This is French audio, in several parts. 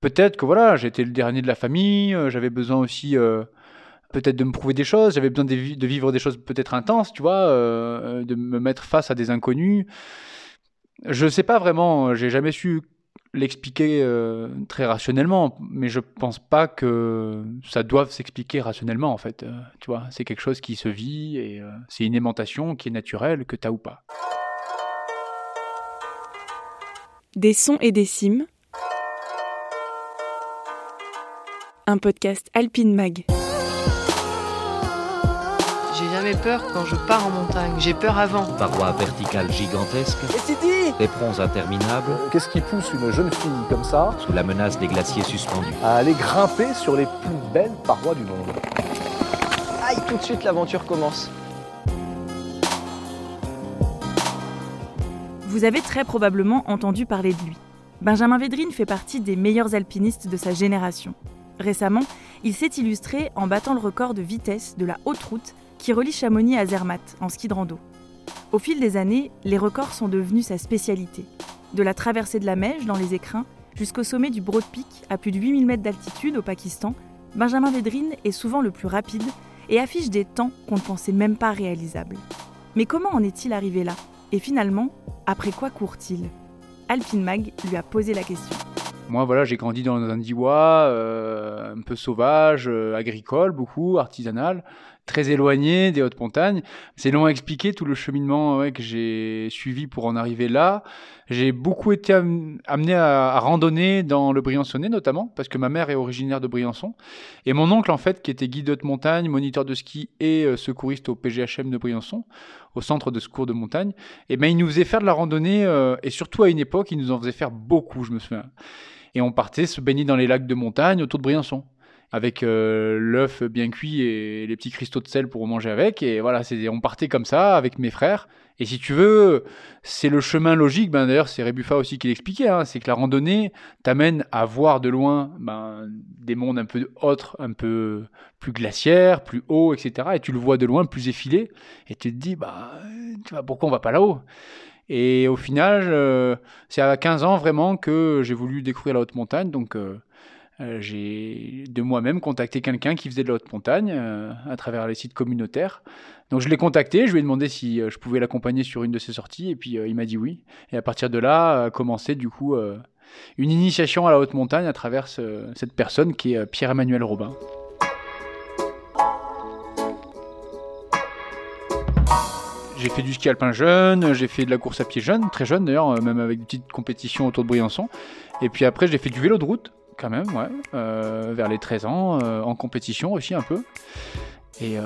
Peut-être que voilà, j'étais le dernier de la famille, euh, j'avais besoin aussi euh, peut-être de me prouver des choses, j'avais besoin de, vi- de vivre des choses peut-être intenses, tu vois, euh, de me mettre face à des inconnus. Je sais pas vraiment, j'ai jamais su l'expliquer très rationnellement, mais je pense pas que ça doive s'expliquer rationnellement en fait. c'est quelque chose qui se vit et c'est une aimantation qui est naturelle, que t'as ou pas. Des sons et des cimes. Un podcast Alpine Mag. J'ai jamais peur quand je pars en montagne. J'ai peur avant. Parois verticales gigantesques, Et c'est dit éperons interminables, Qu'est-ce qui pousse une jeune fille comme ça sous la menace des glaciers suspendus. à aller grimper sur les plus belles parois du monde Aïe, tout de suite l'aventure commence. Vous avez très probablement entendu parler de lui. Benjamin Védrine fait partie des meilleurs alpinistes de sa génération. Récemment, il s'est illustré en battant le record de vitesse de la haute route qui relie Chamonix à Zermatt en ski de rando. Au fil des années, les records sont devenus sa spécialité. De la traversée de la Meige dans les écrins jusqu'au sommet du Broad Peak à plus de 8000 mètres d'altitude au Pakistan, Benjamin Védrine est souvent le plus rapide et affiche des temps qu'on ne pensait même pas réalisables. Mais comment en est-il arrivé là? Et finalement, après quoi court-il? Alpine Mag lui a posé la question. Moi, voilà, j'ai grandi dans un Diois euh, un peu sauvage, euh, agricole, beaucoup, artisanal, très éloigné des hautes montagnes. C'est long à expliquer tout le cheminement que j'ai suivi pour en arriver là. J'ai beaucoup été am- amené à, randonner dans le Briançonnais, notamment, parce que ma mère est originaire de Briançon. Et mon oncle, en fait, qui était guide de haute montagne, moniteur de ski et euh, secouriste au PGHM de Briançon, au centre de secours de montagne, et ben, il nous faisait faire de la randonnée, et surtout à une époque, il nous en faisait faire beaucoup, je me souviens. Et on partait se baigner dans les lacs de montagne autour de Briançon. Avec euh, l'œuf bien cuit et les petits cristaux de sel pour manger avec. Et voilà, on partait comme ça avec mes frères. Et si tu veux, c'est le chemin logique. Ben, D'ailleurs, c'est Rebuffa aussi qui l'expliquait. hein, c'est que la randonnée t'amène à voir de loin ben, des mondes un peu autres, un peu plus glaciaires, plus hauts, etc. Et tu le vois de loin, plus effilé. Et tu te dis, bah, tu pourquoi on va pas là-haut? Et au final, c'est à 15 ans vraiment que j'ai voulu découvrir la haute montagne. Donc, euh, euh, j'ai de moi-même contacté quelqu'un qui faisait de la haute montagne euh, à travers les sites communautaires. Donc, je l'ai contacté, je lui ai demandé si je pouvais l'accompagner sur une de ses sorties, et puis il m'a dit oui. Et à partir de là, a commencé du coup une initiation à la haute montagne à travers ce- cette personne qui est Pierre-Emmanuel Robin. J'ai fait du ski alpin jeune, j'ai fait de la course à pied jeune, très jeune d'ailleurs, euh, même avec des petites compétitions autour de Briançon. Et puis après, j'ai fait du vélo de route, quand même, ouais, euh, vers les 13 ans, euh, en compétition aussi un peu. Et,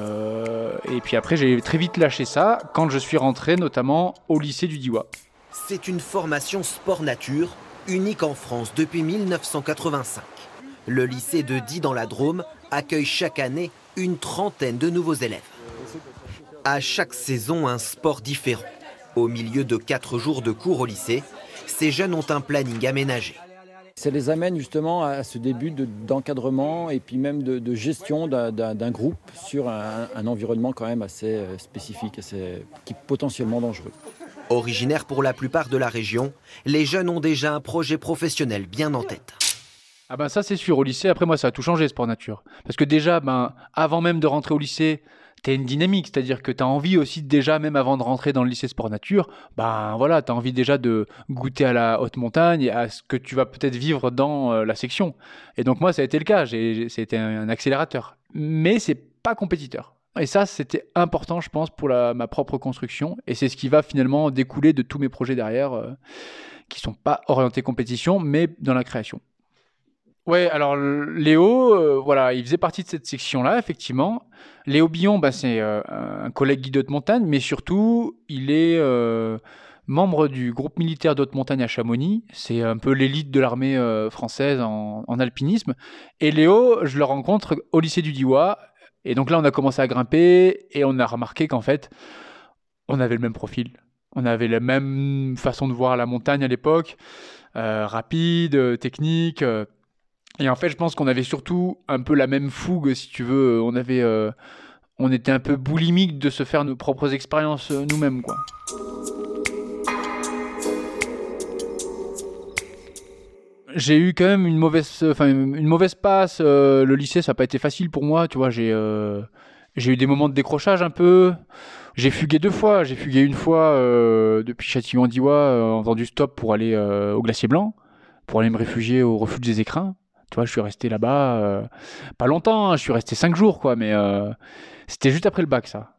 puis après, j'ai très vite lâché ça quand je suis rentré notamment au lycée du Diois. C'est une formation sport-nature unique en France depuis 1985. Le lycée de Die dans la Drôme accueille chaque année une trentaine de nouveaux élèves. À chaque saison, un sport différent. Au milieu de quatre jours de cours au lycée, ces jeunes ont un planning aménagé. Ça les amène justement à ce début de- d'encadrement et puis même de, de gestion d'un- groupe sur un, un environnement quand même assez euh, spécifique, assez, qui est potentiellement dangereux. Originaires pour la plupart de la région, les jeunes ont déjà un projet professionnel bien en tête. Ah ben ça c'est sûr, au lycée, après moi ça a tout changé sport nature. Parce que déjà, ben, avant même de rentrer au lycée, t'as une dynamique, c'est-à-dire que t'as envie aussi déjà, même avant de rentrer dans le lycée sport nature, ben voilà, t'as envie déjà de goûter à la haute montagne à ce que tu vas peut-être vivre dans euh, la section. Et donc moi ça a été le cas, c'était un, un accélérateur. Mais c'est pas compétiteur. Et ça, c'était important, je pense, pour la- ma propre construction. Et c'est ce qui va finalement découler de tous mes projets derrière, euh, qui sont pas orientés compétition, mais dans la création. Ouais, alors Léo, euh, voilà, il faisait partie de cette section-là, effectivement. Léo Billon, bah, c'est euh, un collègue guide de montagne, mais surtout, il est euh, membre du groupe militaire de haute montagne à Chamonix. C'est un peu l'élite de l'armée française en, en alpinisme. Et Léo, je le rencontre au lycée du Diois. Et donc là, on a commencé à grimper et on a remarqué qu'en fait, on avait le même profil. On avait la même façon de voir la montagne à l'époque, rapide, technique. Et en fait, je pense qu'on avait surtout un peu la même fougue, si tu veux. On avait, euh, on était un peu boulimique de se faire nos propres expériences euh, nous-mêmes, quoi. j'ai eu quand même une mauvaise, enfin une mauvaise passe. Euh, le lycée, ça n'a pas été facile pour moi. Tu vois, j'ai j'ai eu des moments de décrochage un peu. J'ai fugué deux fois. J'ai fugué une fois depuis Châtillon-Diwa en faisant du stop pour aller au Glacier Blanc, pour aller me réfugier au refuge des écrins. Tu vois, je suis resté là-bas pas longtemps. hein, je suis resté cinq jours, quoi. Mais c'était juste après le bac, ça.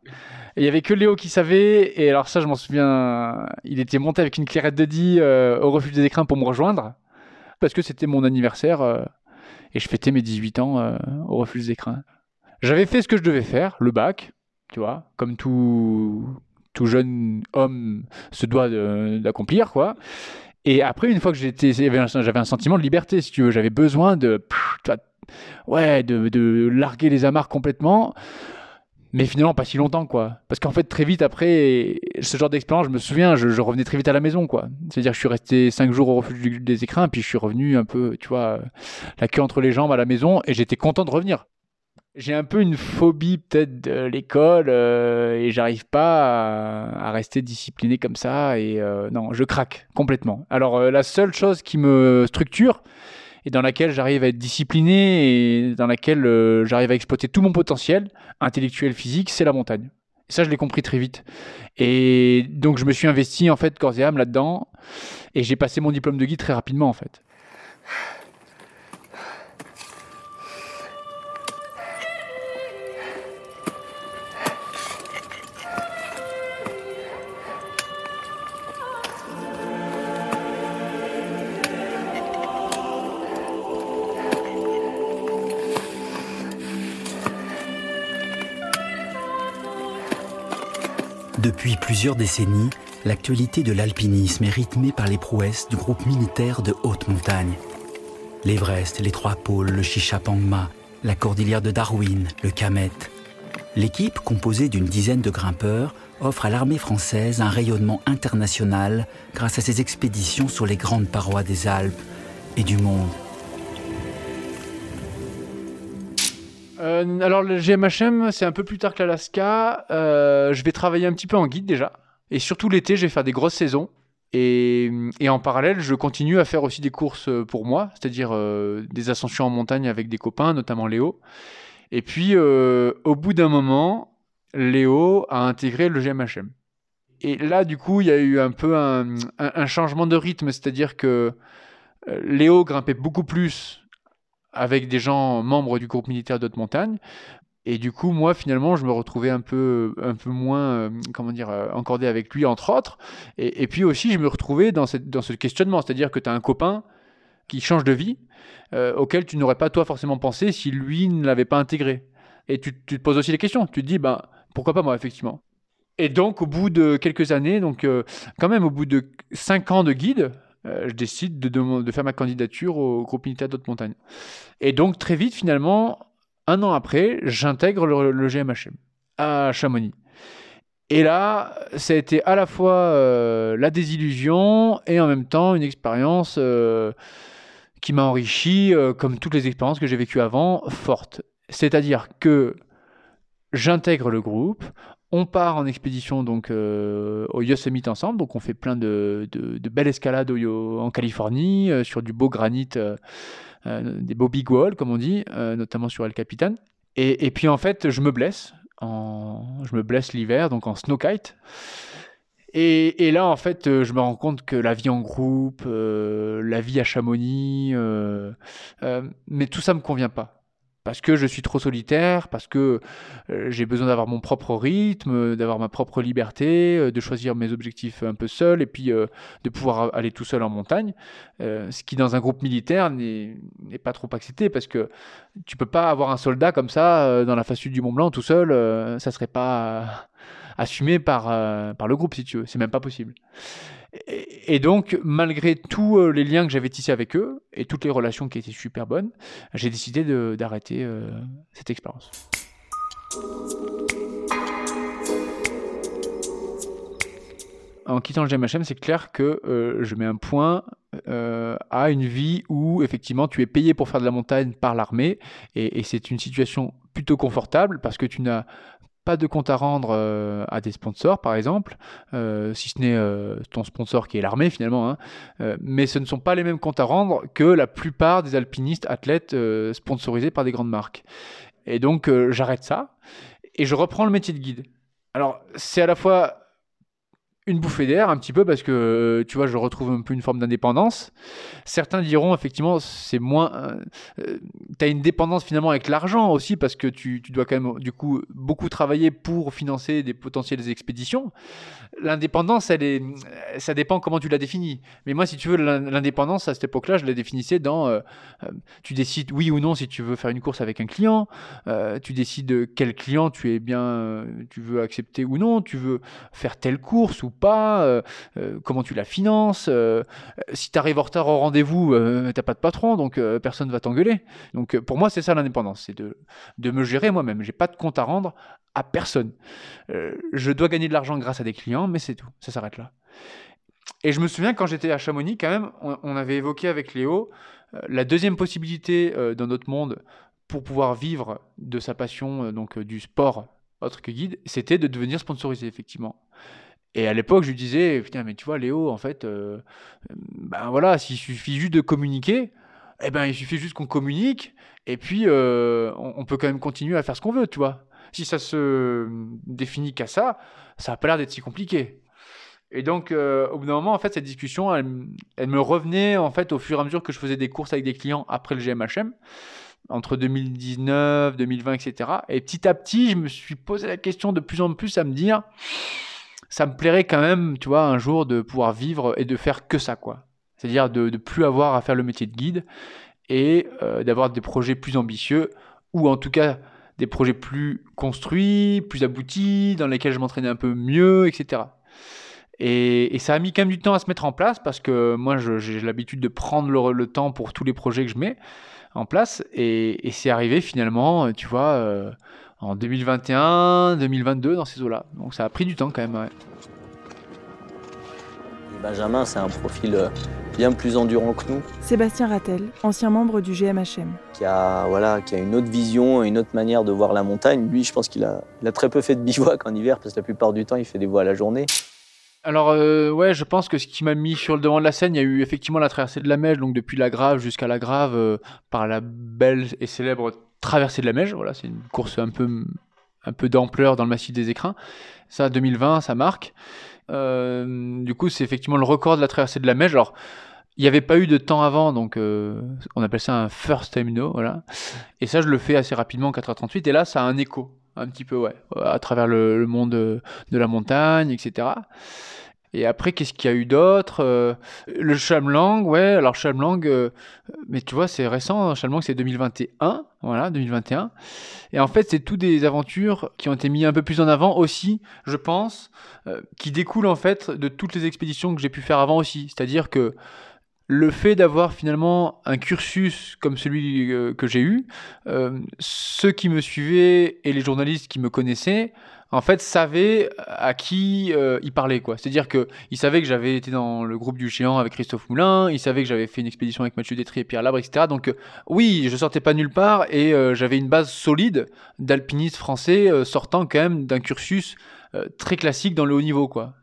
Il y avait que Léo qui savait. Et alors ça, je m'en souviens. Il était monté avec une clairette de Die au refuge des écrins pour me rejoindre parce que c'était mon anniversaire euh, et je fêtais mes 18 ans euh, au refuge des écrins. J'avais fait ce que je devais faire, le bac, tu vois, comme tout, tout jeune homme se doit d'accomplir, quoi. Et après, une fois que j'étais, j'avais un, sentiment de liberté, si tu veux. J'avais besoin de, ouais, de, de larguer les amarres complètement mais finalement pas si longtemps quoi. Parce qu'en fait très vite après ce genre d'expérience je me souviens je, revenais très vite à la maison quoi. C'est à dire je suis resté cinq jours au refuge des écrins puis je suis revenu un peu tu vois la queue entre les jambes à la maison et j'étais content de revenir j'ai un peu une phobie peut-être de l'école euh, et j'arrive pas à, rester discipliné comme ça et euh, non je craque complètement alors euh, la seule chose qui me structure et dans laquelle j'arrive à être discipliné et dans laquelle j'arrive à exploiter tout mon potentiel intellectuel, physique, c'est la montagne. Ça, je l'ai compris très vite. Et donc, je me suis investi en fait corps et âme là-dedans et j'ai passé mon diplôme de guide très rapidement en fait. Depuis plusieurs décennies, l'actualité de l'alpinisme est rythmée par les prouesses du groupe militaire de haute montagne. L'Everest, les Trois Pôles, le Chichapangma, la cordillère de Darwin, le Kamet. L'équipe, composée d'une dizaine de grimpeurs, offre à l'armée française un rayonnement international grâce à ses expéditions sur les grandes parois des Alpes et du monde. Euh, alors le GMHM, c'est un peu plus tard que l'Alaska. Euh, je vais travailler un petit peu en guide déjà. Et surtout l'été, je vais faire des grosses saisons. Et, en parallèle, je continue à faire aussi des courses pour moi, c'est-à-dire euh, des ascensions en montagne avec des copains, notamment Léo. Et puis, au bout d'un moment, Léo a intégré le GMHM. Et là, du coup, il y a eu un peu un changement de rythme, c'est-à-dire que Léo grimpait beaucoup plus avec des gens membres du groupe militaire d'haute montagne. Et du coup, moi, finalement, je me retrouvais un peu, un peu moins, euh, comment dire, euh, encordé avec lui, entre autres. Et, puis aussi, je me retrouvais dans, cette, dans ce questionnement, c'est-à-dire que tu as un copain qui change de vie, euh, auquel tu n'aurais pas toi forcément pensé si lui ne l'avait pas intégré. Et tu, te poses aussi les questions. Tu te dis, ben, pourquoi pas moi, effectivement. Et donc, au bout de quelques années, donc quand même au bout de cinq ans de guide, euh, je décide de, faire ma candidature au groupe militaire d'haute montagne. Et donc très vite, finalement, un an après, j'intègre le, GMHM à Chamonix. Et là, ça a été à la fois euh, la désillusion et en même temps une expérience euh, qui m'a enrichi, comme toutes les expériences que j'ai vécues avant, forte. C'est-à-dire que j'intègre le groupe, on part en expédition donc euh, au Yosemite ensemble, donc on fait plein de, belles escalades en Californie euh, sur du beau granit, euh, des beaux big walls comme on dit, notamment sur El Capitan. Et, puis en fait, je me blesse, je me blesse l'hiver donc en snowkite. Et, et, là, en fait, je me rends compte que la vie en groupe, la vie à Chamonix, mais tout ça me convient pas parce que je suis trop solitaire, parce que euh, j'ai besoin d'avoir mon propre rythme, d'avoir ma propre liberté, euh, de choisir mes objectifs un peu seul et puis euh, de pouvoir aller tout seul en montagne, ce qui dans un groupe militaire n'est pas trop accepté parce que tu peux pas avoir un soldat comme ça dans la face du Mont Blanc tout seul, ça serait pas assumé par, par le groupe si tu veux, c'est même pas possible. Et, donc, malgré tous euh, les liens que j'avais tissés avec eux et toutes les relations qui étaient super bonnes, j'ai décidé d'arrêter euh, cette expérience. En quittant le GMHM, c'est clair que euh, je mets un point à une vie où effectivement tu es payé pour faire de la montagne par l'armée et c'est une situation plutôt confortable parce que tu n'as pas de compte à rendre euh, à des sponsors, par exemple, euh, si ce n'est euh, ton sponsor qui est l'armée finalement, hein. Mais ce ne sont pas les mêmes comptes à rendre que la plupart des alpinistes athlètes sponsorisés par des grandes marques. Et donc j'arrête ça et je reprends le métier de guide. Alors c'est à la fois une bouffée d'air un petit peu parce que euh, tu vois je retrouve un peu une forme d'indépendance. Certains diront effectivement c'est moins euh, tu as une dépendance finalement avec l'argent aussi parce que tu, tu dois quand même du coup beaucoup travailler pour financer des potentielles expéditions. L'indépendance elle est ça dépend comment tu la définis. Mais moi si tu veux l'in- l'indépendance à cette époque là je la définissais dans euh, euh, tu décides oui ou non si tu veux faire une course avec un client euh, tu décides quel client tu es bien euh, tu veux accepter ou non tu veux faire telle course ou pas, euh, euh, comment tu la finances. euh, si tu arrives en retard au rendez-vous, t'as pas de patron, donc personne va t'engueuler. Donc pour moi, c'est ça l'indépendance, c'est de, de me gérer moi-même. J'ai pas de compte à rendre à personne. Je dois gagner de l'argent grâce à des clients, mais c'est tout, ça s'arrête là. Et je me souviens quand j'étais à Chamonix, quand même, on, on avait évoqué avec Léo la deuxième possibilité dans notre monde pour pouvoir vivre de sa passion, donc du sport autre que guide, c'était de devenir sponsorisé, effectivement. Et à l'époque, je lui disais, putain, mais tu vois, Léo, en fait, euh, ben voilà, s'il suffit juste de communiquer, eh ben, il suffit juste qu'on communique, et puis euh, on, peut quand même continuer à faire ce qu'on veut, tu vois. Si ça se définit qu'à ça, ça n'a pas l'air d'être si compliqué. Et donc, euh, au bout d'un moment, en fait, cette discussion, elle, elle me revenait, en fait, au fur et à mesure que je faisais des courses avec des clients après le GMHM, entre 2019, 2020, etc. Et petit à petit, je me suis posé la question de plus en plus à me dire, ça me plairait quand même, tu vois, un jour de pouvoir vivre et de faire que ça, quoi. C'est-à-dire de, de plus avoir à faire le métier de guide et euh, d'avoir des projets plus ambitieux ou en tout cas des projets plus construits, plus aboutis, dans lesquels je m'entraînais un peu mieux, etc. Et, et ça a mis quand même du temps à se mettre en place parce que moi, j'ai l'habitude de prendre le, temps pour tous les projets que je mets en place. Et, et c'est arrivé finalement, tu vois, euh, en 2021, 2022, dans ces eaux-là. Donc ça a pris du temps quand même. ouais. Benjamin, c'est un profil euh, bien plus endurant que nous, Sébastien Rattel, ancien membre du GMHM. qui a, voilà, qui a une autre vision, une autre manière de voir la montagne. Lui, je pense qu'il a, il a très peu fait de bivouac en hiver, parce que la plupart du temps, il fait des voies à la journée. Alors euh, ouais, je pense que ce qui m'a mis sur le devant de la scène, il y a eu effectivement la traversée de la Meige, donc depuis la Grave jusqu'à la Grave, euh, par la belle et célèbre traversée de la Meige. Voilà, c'est une course un peu un peu d'ampleur dans le massif des Écrins. Ça, 2020, ça marque. Euh, du coup, c'est effectivement le record de la traversée de la Meige. Alors, il n'y avait pas eu de temps avant, donc euh, on appelle ça un first time no, voilà. Et ça, je le fais assez rapidement, 4h38. Et là, ça a un écho, un petit peu, ouais, à travers le, monde de, de la montagne, etc. Et après, qu'est-ce qu'il y a eu d'autre Euh, Le Chamlang, ouais. Alors Chamlang, euh, mais tu vois, c'est récent. hein, c'est 2021, voilà, 2021. Et en fait, c'est tout des aventures qui ont été mis un peu plus en avant aussi, je pense, euh, qui découlent en fait de toutes les expéditions que j'ai pu faire avant aussi. C'est-à-dire que le fait d'avoir finalement un cursus comme celui que j'ai eu, ceux qui me suivaient et les journalistes qui me connaissaient, en fait, savaient à qui euh, ils parlaient, quoi. C'est-à-dire que ils savaient que j'avais été dans le groupe du géant avec Christophe Moulin, ils savaient que j'avais fait une expédition avec Mathieu Détry et Pierre Labre, etc. Donc euh, oui, je sortais pas nulle part et euh, j'avais une base solide d'alpinistes français euh, sortant quand même d'un cursus euh, très classique dans le haut niveau, quoi.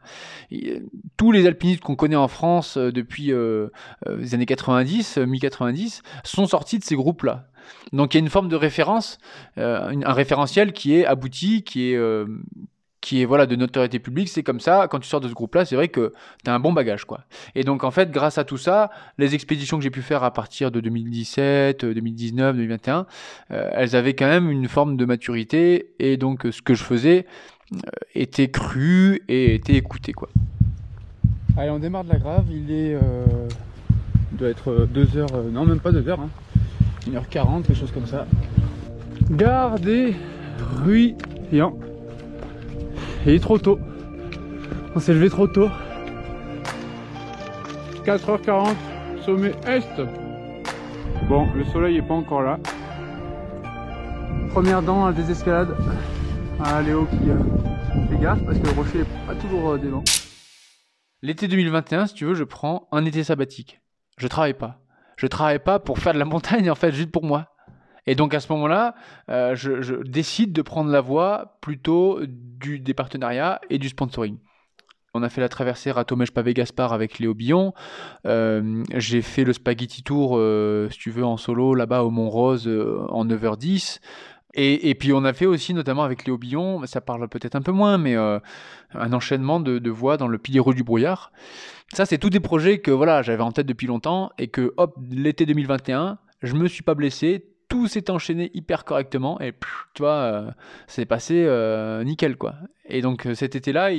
Euh, tous les alpinistes qu'on connaît en France euh, depuis euh, euh, les années 90, euh, mi-90, sont sortis de ces groupes-là. Donc il y a une forme de référence, euh, un référentiel qui est abouti, qui est, euh, qui est voilà, de notoriété publique. C'est comme ça, quand tu sors de ce groupe-là, c'est vrai que tu as un bon bagage. quoi. Et donc en fait, grâce à tout ça, les expéditions que j'ai pu faire à partir de 2017, euh, 2019, 2021, euh, elles avaient quand même une forme de maturité. Et donc ce que je faisais euh, était cru et était écouté. Quoi. Allez, on démarre de la grave. Il est. doit être 2h. non, même pas 2h. 1h40, quelque chose comme ça. Gare des. Et il est trop tôt. On s'est levé trop tôt. 4h40, sommet Est. Bon, le soleil est pas encore là. Première dent à la désescalade. Ah, Léo qui euh, fait gaffe parce que le rocher est pas toujours euh. L'été 2021, si tu veux, je prends un été sabbatique. Je travaille pas. Je travaille pas pour faire de la montagne, en fait, juste pour moi. Et donc à ce moment-là, euh, je, décide de prendre la voie plutôt du, des partenariats et du sponsoring. On a fait la traversée Ratomèche-Pavé-Gaspard avec Léo Billon. Euh, j'ai fait le Spaghetti Tour, euh, si tu veux, en solo, là-bas au Mont-Rose, euh, en 9h10. Et, puis on a fait aussi, notamment avec Léo Billon, ça parle peut-être un peu moins, mais euh, un enchaînement de, voix dans le Pilier Rouge du Brouillard. Ça, c'est tous des projets que voilà, j'avais en tête depuis longtemps et que, hop, l'été 2021, je me suis pas blessé, tout s'est enchaîné hyper correctement et pff, tu vois, euh, c'est passé euh, nickel quoi. Et donc euh, cet été-là,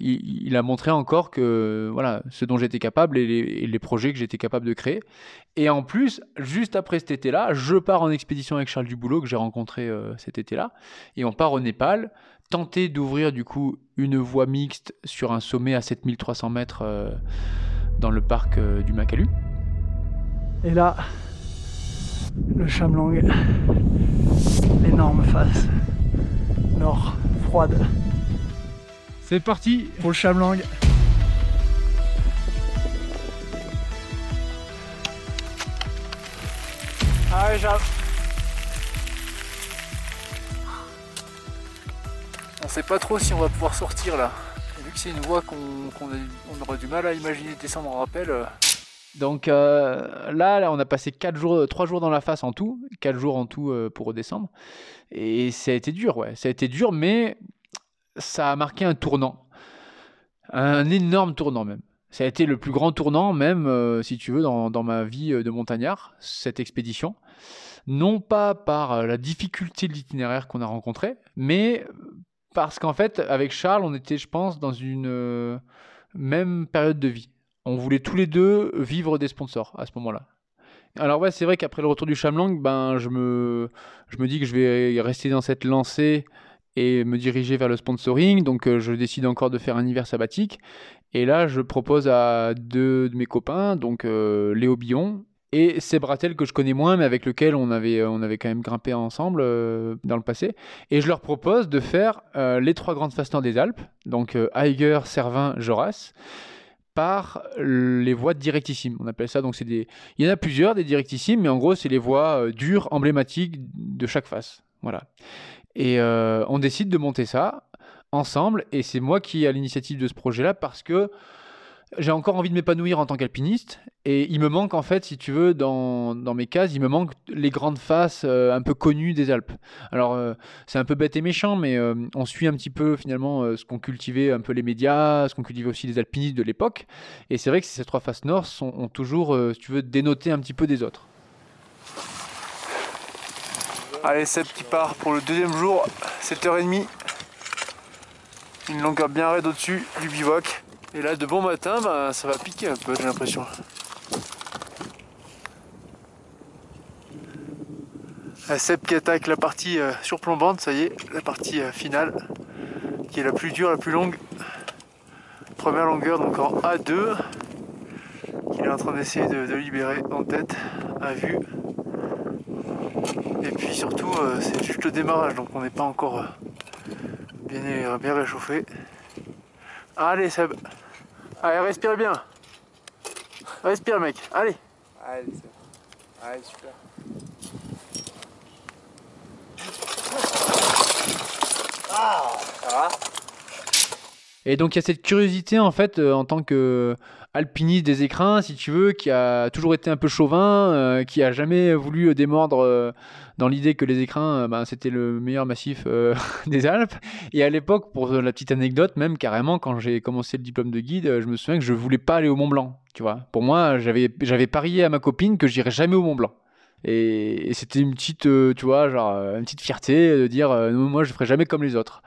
il, a montré encore que voilà, ce dont j'étais capable et les, et les, projets que j'étais capable de créer. Et en plus, juste après cet été-là, je pars en expédition avec Charles Duboulot que j'ai rencontré cet été-là, et on part au Népal, tenter d'ouvrir du coup une voie mixte sur un sommet à 7300 mètres dans le parc du Makalu. Et là, le Chamlang, l'énorme face nord, froide. C'est parti pour le Chamlang. Allez, j'arrive. On sait pas trop si on va pouvoir sortir là. Et vu que c'est une voie qu'on qu on aura du mal à imaginer descendre en rappel. Euh... Donc euh, là, on a passé 4 jours, 3 jours dans la face en tout, 4 jours en tout euh, pour redescendre. Et ça a été dur, ouais. Ça a été dur, mais ça a marqué un tournant. Un énorme tournant même. Ça a été le plus grand tournant même, euh, si tu veux, dans, ma vie de montagnard, cette expédition. Non pas par la difficulté de l'itinéraire qu'on a rencontré, mais parce qu'en fait, avec Charles, on était, je pense, dans une euh, même période de vie on voulait tous les deux vivre des sponsors à ce moment-là. Alors ouais, c'est vrai qu'après le retour du Chamlang, ben je me je me dis que je vais rester dans cette lancée et me diriger vers le sponsoring. Donc euh, je décide encore de faire un hiver sabbatique. Et là, je propose à deux de mes copains, donc euh, Léo Billon et Seb Rattel que je connais moins, mais avec lequel on avait, on avait quand même grimpé ensemble euh, dans le passé. Et je leur propose de faire euh, les trois grandes fasteurs des Alpes, donc euh, Eiger, Cervin, Joras par les voies directissimes. On appelle ça donc c'est des il y en a plusieurs des directissimes mais en gros c'est les voies euh, dures emblématiques de chaque face. Voilà. Et euh, on décide de monter ça ensemble et c'est moi qui ai l'initiative de ce projet là parce que j'ai encore envie de m'épanouir en tant qu'alpiniste et il me manque en fait, si tu veux, dans, mes cases, il me manque les grandes faces euh, un peu connues des Alpes. Alors euh, c'est un peu bête et méchant, mais euh, on suit un petit peu finalement ce qu'ont cultivé un peu les médias, ce qu'ont cultivé aussi les alpinistes de l'époque. Et c'est vrai que ces trois faces nord sont, ont toujours, si tu veux, dénoté un petit peu des autres. Allez, Seb qui part pour le deuxième jour, 7h30. Une longueur bien raide au-dessus du bivouac. Et là, de bon matin, bah, ça va piquer un peu, j'ai l'impression. La Seb qui attaque la partie euh, surplombante, ça y est, la partie euh, finale, qui est la plus dure, la plus longue. Première longueur, donc en A2, qu'il est en train d'essayer de, libérer en tête, à vue. Et puis surtout, euh, c'est juste le démarrage, donc on n'est pas encore bien, bien réchauffé. Allez Seb Allez respire bien. Respire mec, allez. Allez Allez super. Ah Ça va? Et donc il y a cette curiosité en fait euh, en tant que alpiniste des écrins, si tu veux, qui a toujours été un peu chauvin, euh, qui a jamais voulu démordre euh, dans l'idée que les écrins, ben, c'était le meilleur massif euh, des Alpes. Et à l'époque, pour la petite anecdote, même carrément, quand j'ai commencé le diplôme de guide, je me souviens que je voulais pas aller au Mont Blanc. Tu vois, pour moi, j'avais j'avais parié à ma copine que j'irais jamais au Mont Blanc. Et, c'était une petite, euh, tu vois, genre une petite fierté de dire, euh, moi, je ferai jamais comme les autres.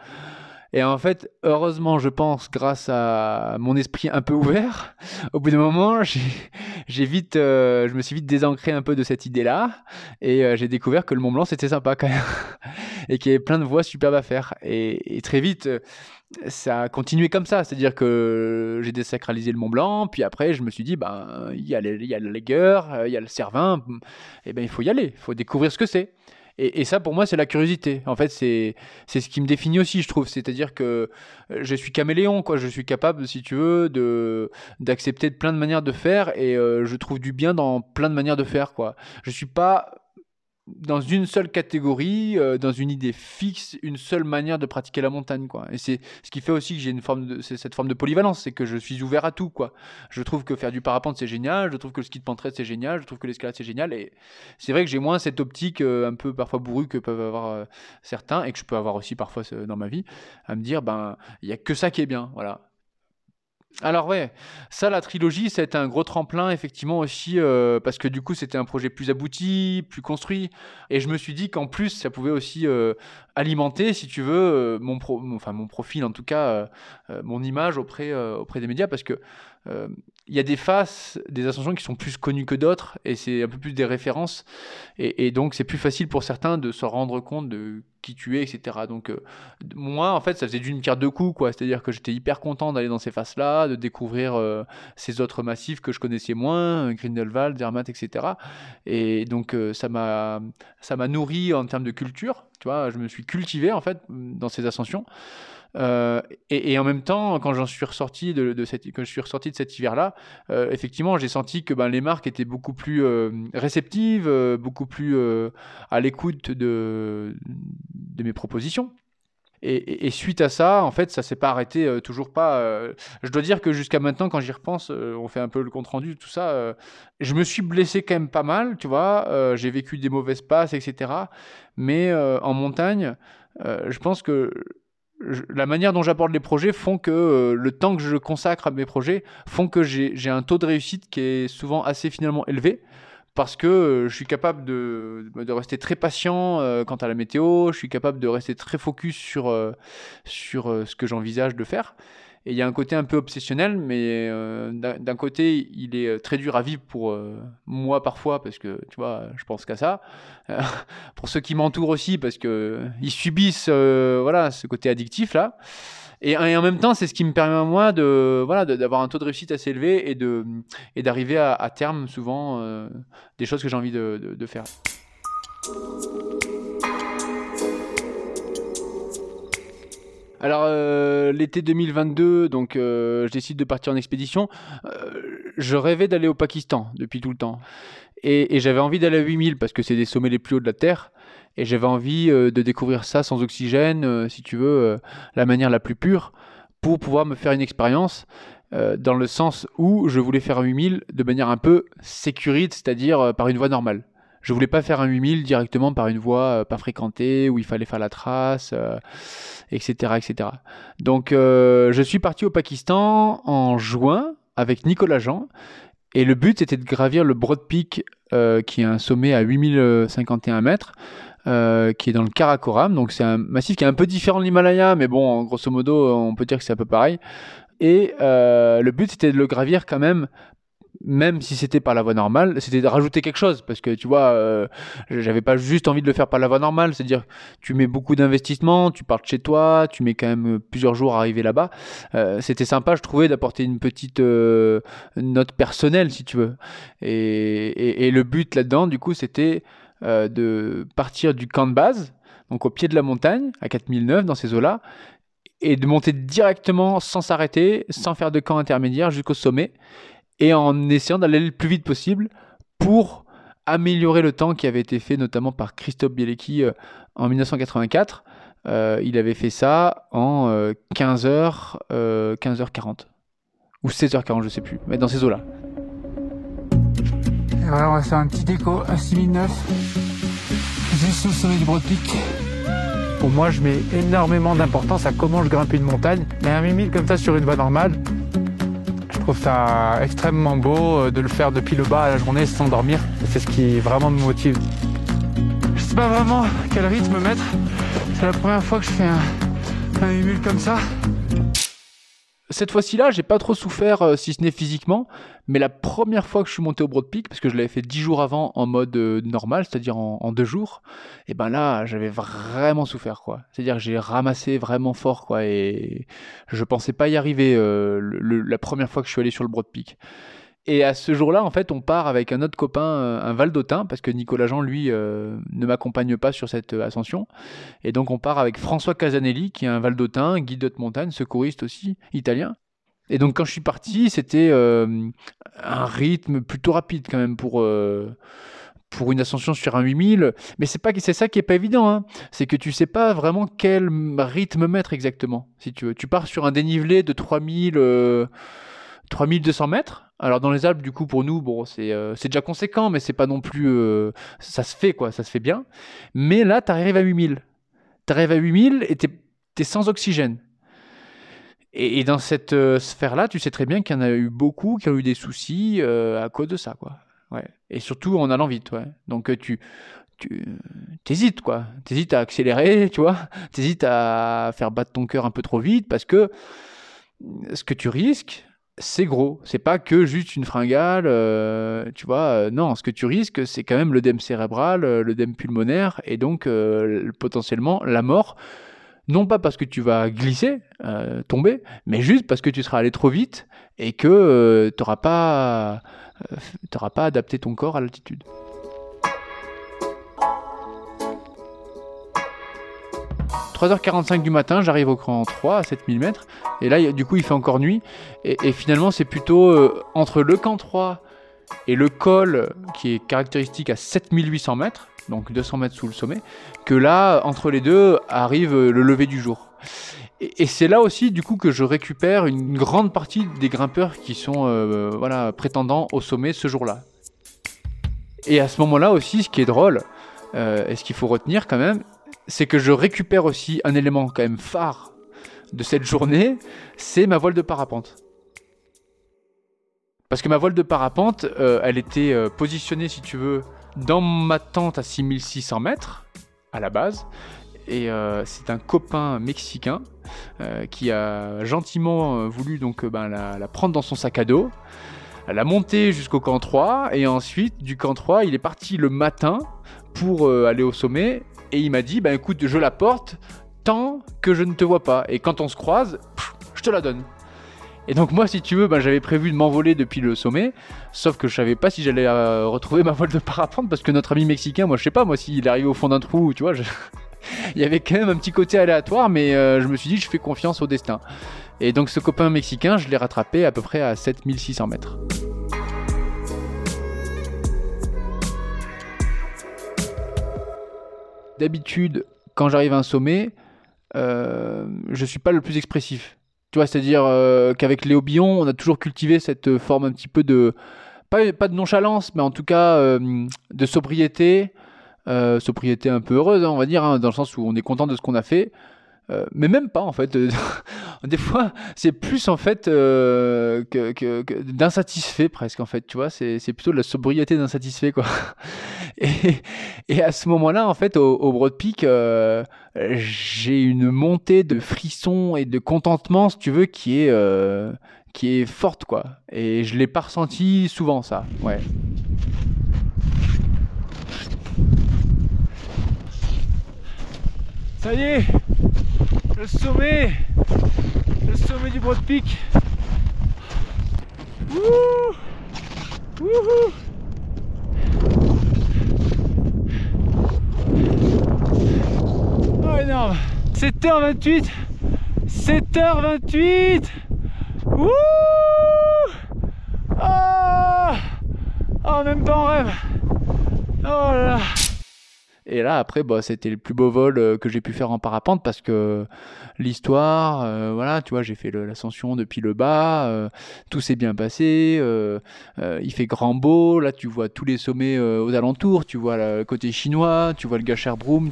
Et en fait, heureusement, je pense, grâce à mon esprit un peu ouvert, au bout d'un moment, j'ai vite, euh, je me suis vite désancré un peu de cette idée-là, et euh, j'ai découvert que le Mont Blanc c'était sympa quand même, et qu'il y avait plein de voies superbes à faire. Et, très vite, ça a continué comme ça, c'est-à-dire que j'ai désacralisé le Mont Blanc, puis après, je me suis dit, ben, il y a, le Lager, il y a le Cervin, et ben, il faut y aller, il faut découvrir ce que c'est. Et, et, ça, pour moi, c'est la curiosité. En fait, c'est ce qui me définit aussi, je trouve. C'est-à-dire que je suis caméléon, quoi. Je suis capable, si tu veux, de d'accepter plein de manières de faire, et euh, je trouve du bien dans plein de manières de faire, quoi. Je suis pas dans une seule catégorie, euh, dans une idée fixe, une seule manière de pratiquer la montagne, quoi. Et c'est ce qui fait aussi que j'ai une forme de, cette forme de polyvalence, c'est que je suis ouvert à tout, quoi. Je trouve que faire du parapente c'est génial, je trouve que le ski de pentraide c'est génial, je trouve que l'escalade c'est génial, et c'est vrai que j'ai moins cette optique euh, un peu parfois bourrue que peuvent avoir euh, certains, et que je peux avoir aussi parfois dans ma vie, à me dire, ben, il y a que ça qui est bien, voilà. Alors ouais, ça la trilogie, c'était un gros tremplin effectivement aussi euh, parce que du coup c'était un projet plus abouti, plus construit, et je me suis dit qu'en plus ça pouvait aussi euh, alimenter, si tu veux, euh, mon, pro- enfin mon profil en tout cas, mon image auprès auprès des médias parce que il y a des faces, des ascensions qui sont plus connues que d'autres et c'est un peu plus des références. Et donc c'est plus facile pour certains de se rendre compte de qui tu es, etc. Donc euh, moi en fait ça faisait d'une pierre deux coups quoi, c'est-à-dire que j'étais hyper content d'aller dans ces faces-là, de découvrir euh, ces autres massifs que je connaissais moins, euh, Grindelwald, Zermatt, etc. Et donc ça m'a ça m'a nourri en termes de culture, tu vois, je me suis cultivé en fait dans ces ascensions. Euh, et, en même temps, quand j'en suis ressorti de, de cette, quand je suis ressorti de cet hiver-là, euh, effectivement, j'ai senti que ben, les marques étaient beaucoup plus euh, réceptives, beaucoup plus à l'écoute de, de mes propositions. Et, suite à ça, en fait, ça s'est pas arrêté, toujours pas. je dois dire que jusqu'à maintenant, quand j'y repense, on fait un peu le compte rendu, tout ça. je me suis blessé quand même pas mal, tu vois. j'ai vécu des mauvaises passes, etc. Mais en montagne, je pense que la manière dont j'aborde les projets font que euh, le temps que je consacre à mes projets font que j'ai un taux de réussite qui est souvent assez finalement élevé parce que euh, je suis capable de, de rester très patient euh, quant à la météo, je suis capable de rester très focus sur, sur ce que j'envisage de faire. Et il y a un côté un peu obsessionnel, mais euh, d'un côté, il est euh, très dur à vivre pour euh, moi parfois, parce que tu vois, je pense qu'à ça. Pour ceux qui m'entourent aussi, parce que ils subissent voilà, ce côté addictif là. Et, en même temps, c'est ce qui me permet à moi de voilà d'avoir un taux de réussite assez élevé et de et d'arriver à, terme souvent des choses que j'ai envie de faire. Alors euh, l'été 2022, donc euh, je décide de partir en expédition. Euh, je rêvais d'aller au Pakistan depuis tout le temps. Et, j'avais envie d'aller à 8000 parce que c'est des sommets les plus hauts de la Terre. Et j'avais envie de découvrir ça sans oxygène, si tu veux, la manière la plus pure, pour pouvoir me faire une expérience dans le sens où je voulais faire un 8000 de manière un peu sécurite, c'est-à-dire par une voie normale. Je voulais pas faire un 8000 directement par une voie euh, pas fréquentée, où il fallait faire la trace, euh, etc., etc. Donc euh, je suis parti au Pakistan en juin avec Nicolas Jean. Et le but, c'était de gravir le Broad Peak, qui est un sommet à 8051 mètres, qui est dans le Karakoram. Donc c'est un massif qui est un peu différent de l'Himalaya, mais bon, grosso modo, on peut dire que c'est un peu pareil. Et le but, c'était de le gravir quand même, même si c'était par la voie normale, c'était de rajouter quelque chose. Parce que tu vois, euh, j'avais pas juste envie de le faire par la voie normale, c'est-à-dire tu mets beaucoup d'investissement, tu pars de chez toi, tu mets quand même plusieurs jours à arriver là-bas. Euh, c'était sympa, je trouvais, d'apporter une petite euh, note personnelle, si tu veux. Et, et- le but là-dedans, du coup, c'était euh, de partir du camp de base, donc au pied de la montagne, à 4009, dans ces eaux-là, et de monter directement sans s'arrêter, sans faire de camp intermédiaire jusqu'au sommet, et en essayant d'aller le plus vite possible pour améliorer le temps qui avait été fait notamment par Christophe Bielecki euh, en 1984. Euh, il avait fait ça en 15h, 15h40 ou 16h40, je sais plus, mais dans ces eaux-là. Et voilà, on va faire un petit déco à 6009, juste au sommet du Broad Peak. Pour moi, je mets énormément d'importance à comment je grimpe une montagne. Mais un 8000 comme ça sur une voie normale, trouve ça extrêmement beau euh, de le faire depuis le bas à la journée sans dormir. C'est ce qui vraiment me motive. Je sais pas vraiment quel rythme mettre. C'est la première fois que je fais un, un 8000 comme ça. Cette fois-ci là, j'ai pas trop souffert, euh, si ce n'est physiquement, mais la première fois que je suis monté au Broad Peak, parce que je l'avais fait dix jours avant en mode euh, normal, c'est-à-dire en, deux jours, et ben là, j'avais vraiment souffert, quoi. C'est-à-dire que j'ai ramassé vraiment fort, quoi, et je pensais pas y arriver euh, la première fois que je suis allé sur le Broad Peak. Et à ce jour-là, en fait, on part avec un autre copain, euh, un Valdotin, parce que Nicolas Jean, lui, euh, ne m'accompagne pas sur cette euh, ascension. Et donc, on part avec François Casanelli, qui est un Valdotin, guide de montagne, secouriste aussi, italien. Et donc, quand je suis parti, c'était un rythme plutôt rapide quand même pour, pour une ascension sur un 8000. Mais c'est pas c'est ça qui est pas évident. Hein. C'est que tu sais pas vraiment quel rythme mettre exactement. Si tu veux, tu pars sur un dénivelé de 3000, 3200 mètres. Alors dans les Alpes, du coup, pour nous, bon, c'est c'est déjà conséquent, mais c'est pas non plus. ça se fait quoi, ça se fait bien. Mais là, tu arrives à 8000. Tu arrives à 8000 et tu es sans oxygène. Et, dans cette euh, sphère-là, tu sais très bien qu'il y en a eu beaucoup qui ont eu des soucis euh, à cause de ça, quoi. Ouais. Et surtout en allant vite, ouais. Donc euh, tu, tu t'hésites, quoi. T'hésites à accélérer, tu vois. T'hésites à faire battre ton cœur un peu trop vite parce que ce que tu risques, c'est gros. C'est pas que juste une fringale, tu vois. non, ce que tu risques, c'est quand même l'œdème cérébral, l'œdème pulmonaire et donc potentiellement la mort non pas parce que tu vas glisser, euh, tomber, mais juste parce que tu seras allé trop vite et que euh, tu n'auras euh, pas adapté ton corps à l'altitude. « 3h45 du matin, j'arrive au cran 3 à 7000 mètres, et là, du coup, il fait encore nuit, et, finalement, c'est plutôt entre le camp 3 et le col qui est caractéristique à 7800 mètres, donc 200 mètres sous le sommet, que là, entre les deux, arrive le lever du jour. Et, c'est là aussi, du coup, que je récupère une grande partie des grimpeurs qui sont euh, voilà, prétendants au sommet ce jour-là. Et à ce moment-là aussi, ce qui est drôle, euh, et ce qu'il faut retenir quand même, c'est que je récupère aussi un élément quand même phare de cette journée, c'est ma voile de parapente. Parce que ma voile de parapente, euh, elle était positionnée, si tu veux, dans ma tente à 6600 mètres à la base. Et euh, c'est un copain mexicain euh, qui a gentiment euh, voulu donc ben, la, prendre dans son sac à dos, la monter jusqu'au camp 3 et ensuite du camp 3 il est parti le matin pour aller au sommet et il m'a dit ben écoute je la porte tant que je ne te vois pas et quand on se croise je te la donne. Et donc moi, si tu veux, ben, j'avais prévu de m'envoler depuis le sommet, sauf que je savais pas si j'allais euh, retrouver ma voile de parapente parce que notre ami mexicain, moi je sais pas, moi s'il arrivé au fond d'un trou, tu vois, il y avait quand même un petit côté aléatoire, mais euh, je me suis dit, je fais confiance au destin. Et donc ce copain mexicain, je l'ai rattrapé à peu près à 7600 mètres. D'habitude, quand j'arrive à un sommet, euh, je suis pas le plus expressif. Tu vois, c'est-à-dire euh, qu'avec Léo Billon, on a toujours cultivé cette forme un petit peu de, pas, pas de nonchalance, mais en tout cas euh, de sobriété, euh, sobriété un peu heureuse, hein, on va dire, hein, dans le sens où on est content de ce qu'on a fait. Mais même pas en fait. Des fois, c'est plus en fait que, que, d'insatisfait presque en fait. Tu vois, c'est, plutôt de la sobriété d'insatisfait quoi. Et, et, à ce moment-là, en fait, au, au j'ai une montée de frissons et de contentement, si tu veux, qui est, euh, qui est forte, quoi. Et je l'ai pas ressenti souvent, ça. Ouais. Ça y est, le sommet, le sommet du Broad Peak. Wouh Wouhou. 7h28 7h28 Wouh oh, oh, même pas en rêve. Oh là là et là, après, bah, c'était le plus beau vol euh, que j'ai pu faire en parapente parce que l'histoire, euh, voilà, tu vois, j'ai fait l'ascension depuis le bas, euh, tout s'est bien passé, il fait grand beau, là, tu vois tous les sommets aux alentours, tu vois le côté chinois, tu vois le Broom.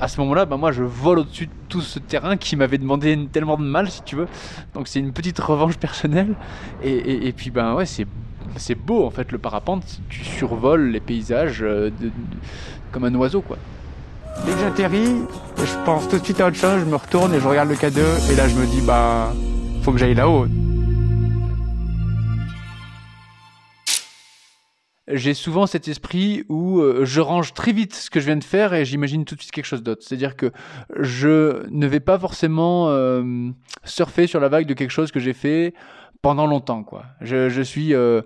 À ce moment-là, bah, moi je vole au-dessus de tout ce terrain qui m'avait demandé tellement de mal, si tu veux. Donc c'est une petite revanche personnelle. Et, puis, ben ouais, c'est, c'est beau en fait le parapente. Tu survoles les paysages euh, comme un oiseau, quoi. Dès que j'atterris, je pense tout de suite à autre chose, je me retourne et je regarde le K2, et là je me dis, bah, faut que j'aille là-haut. J'ai souvent cet esprit où euh, je range très vite ce que je viens de faire et j'imagine tout de suite quelque chose d'autre. C'est-à-dire que je ne vais pas forcément euh, surfer sur la vague de quelque chose que j'ai fait pendant longtemps. Quoi. Je, suis, euh,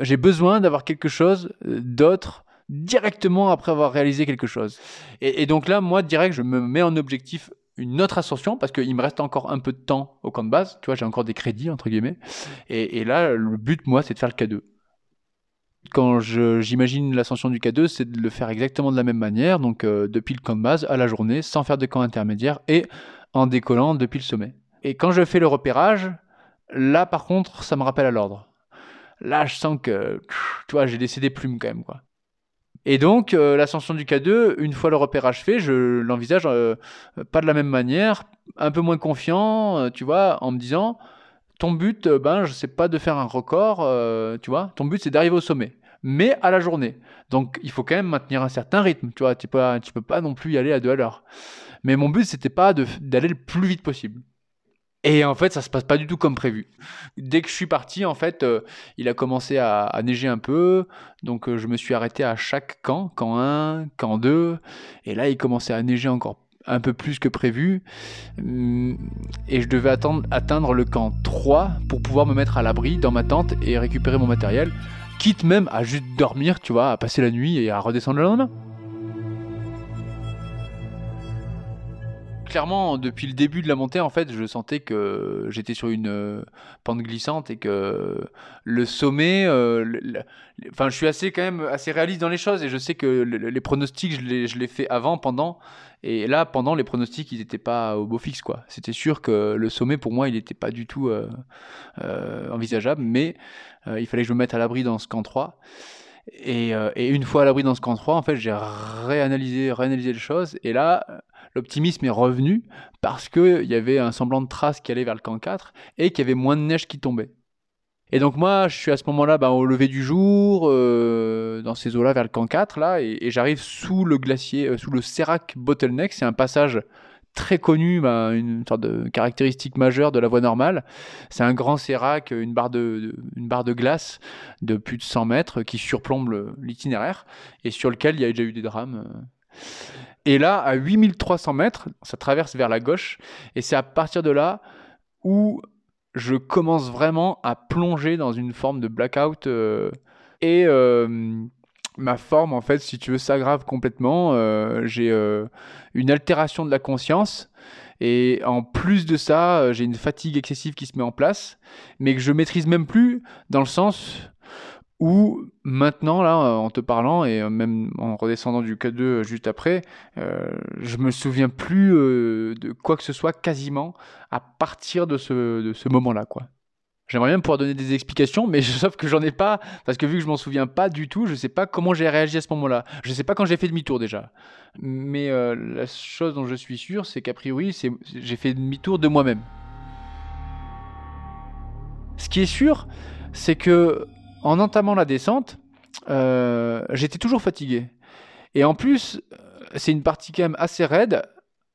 j'ai besoin d'avoir quelque chose d'autre directement après avoir réalisé quelque chose. Et, et, donc là, moi, direct, je me mets en objectif une autre ascension parce qu'il me reste encore un peu de temps au camp de base. Tu vois, j'ai encore des crédits, entre guillemets. Et, et là, le but, moi, c'est de faire le K2 quand j'imagine l'ascension du K2, c'est de le faire exactement de la même manière, donc euh, depuis le camp de base à la journée, sans faire de camp intermédiaire et en décollant depuis le sommet. Et quand je fais le repérage, là par contre, ça me rappelle à l'ordre. Là, je sens que, tu vois, j'ai laissé des plumes quand même, quoi. Et donc, euh, l'ascension du K2, une fois le repérage fait, je l'envisage euh, pas de la même manière, un peu moins confiant, tu vois, en me disant, ton but, euh, ben, je sais pas de faire un record, euh, tu vois. Ton but, c'est d'arriver au sommet, mais à la journée. Donc, il faut quand même maintenir un certain rythme, tu vois. Tu peux, tu peux pas non plus y aller à deux à l'heure. Mais mon but, c'était pas d'aller le plus vite possible. Et en fait, ça se passe pas du tout comme prévu. Dès que je suis parti, en fait, euh, il a commencé à, neiger un peu. Donc, je me suis arrêté à chaque camp, camp 1, camp 2. Et là, il commençait à neiger encore un peu plus que prévu. Hum, et je devais attendre, atteindre le camp 3 pour pouvoir me mettre à l'abri dans ma tente et récupérer mon matériel. Quitte même à juste dormir, tu vois, à passer la nuit et à redescendre le lendemain. Clairement, depuis le début de la montée, en fait, je sentais que j'étais sur une euh, pente glissante et que le sommet, euh, enfin, je suis assez quand même assez réaliste dans les choses et je sais que les pronostics, je les fais avant, pendant, et là, pendant les pronostics, ils n'étaient pas au beau fixe, quoi. C'était sûr que le sommet, pour moi, il n'était pas du tout euh, envisageable, mais il fallait que je me mette à l'abri dans ce camp 3. Et, et, une fois à l'abri dans ce camp 3, en fait, j'ai réanalysé, réanalysé les choses. Et là, l'optimisme est revenu parce qu'il y avait un semblant de trace qui allait vers le camp 4 et qu'il y avait moins de neige qui tombait. Et donc moi, je suis à ce moment-là bah, au lever du jour, euh, dans ces eaux-là vers le camp 4, là, et, j'arrive sous le glacier, euh, sous le Serac Bottleneck. C'est un passage très connu, bah, une sorte de caractéristique majeure de la voie normale. C'est un grand sérac, une barre de, une barre de glace de plus de 100 mètres qui surplombe l'itinéraire et sur lequel il y a déjà eu des drames. Et là, à 8300 mètres, ça traverse vers la gauche. Et c'est à partir de là où je commence vraiment à plonger dans une forme de blackout. Euh, et euh, ma forme, en fait, si tu veux, s'aggrave complètement. Euh, j'ai une altération de la conscience. Et en plus de ça, j'ai une fatigue excessive qui se met en place, mais que je maîtrise même plus dans le sens ou maintenant, là, en te parlant, et même en redescendant du K2 juste après, euh, je me souviens plus euh, de quoi que ce soit quasiment à partir de ce, moment-là. J'aimerais bien pouvoir donner des explications, mais sauf que j'en ai pas, parce que vu que je m'en souviens pas du tout, je sais pas comment j'ai réagi à ce moment-là. Je sais pas quand j'ai fait demi-tour déjà. Mais euh, la chose dont je suis sûr, c'est qu'a priori, j'ai fait demi-tour de moi-même. Ce qui est sûr, c'est que en entamant la descente, euh, j'étais toujours fatigué. Et en plus, c'est une partie quand même assez raide,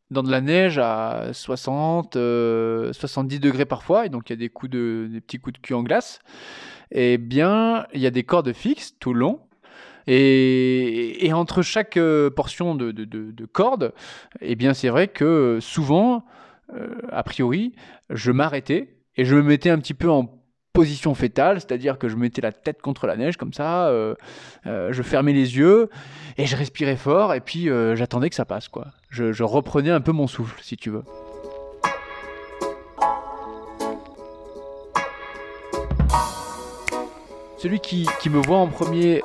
dans de la neige à 60, 70 euh, degrés parfois, et donc il y a des, coups de, des petits coups de cul en glace. Et bien, il y a des cordes fixes tout le long. Et, entre chaque euh, portion de, de, corde, eh bien, c'est vrai que souvent, a priori, je m'arrêtais et je me mettais un petit peu en position fétale, c'est-à-dire que je mettais la tête contre la neige comme ça, euh, euh, je fermais les yeux et je respirais fort et puis euh, j'attendais que ça passe quoi. Je, reprenais un peu mon souffle si tu veux. Celui qui, me voit en premier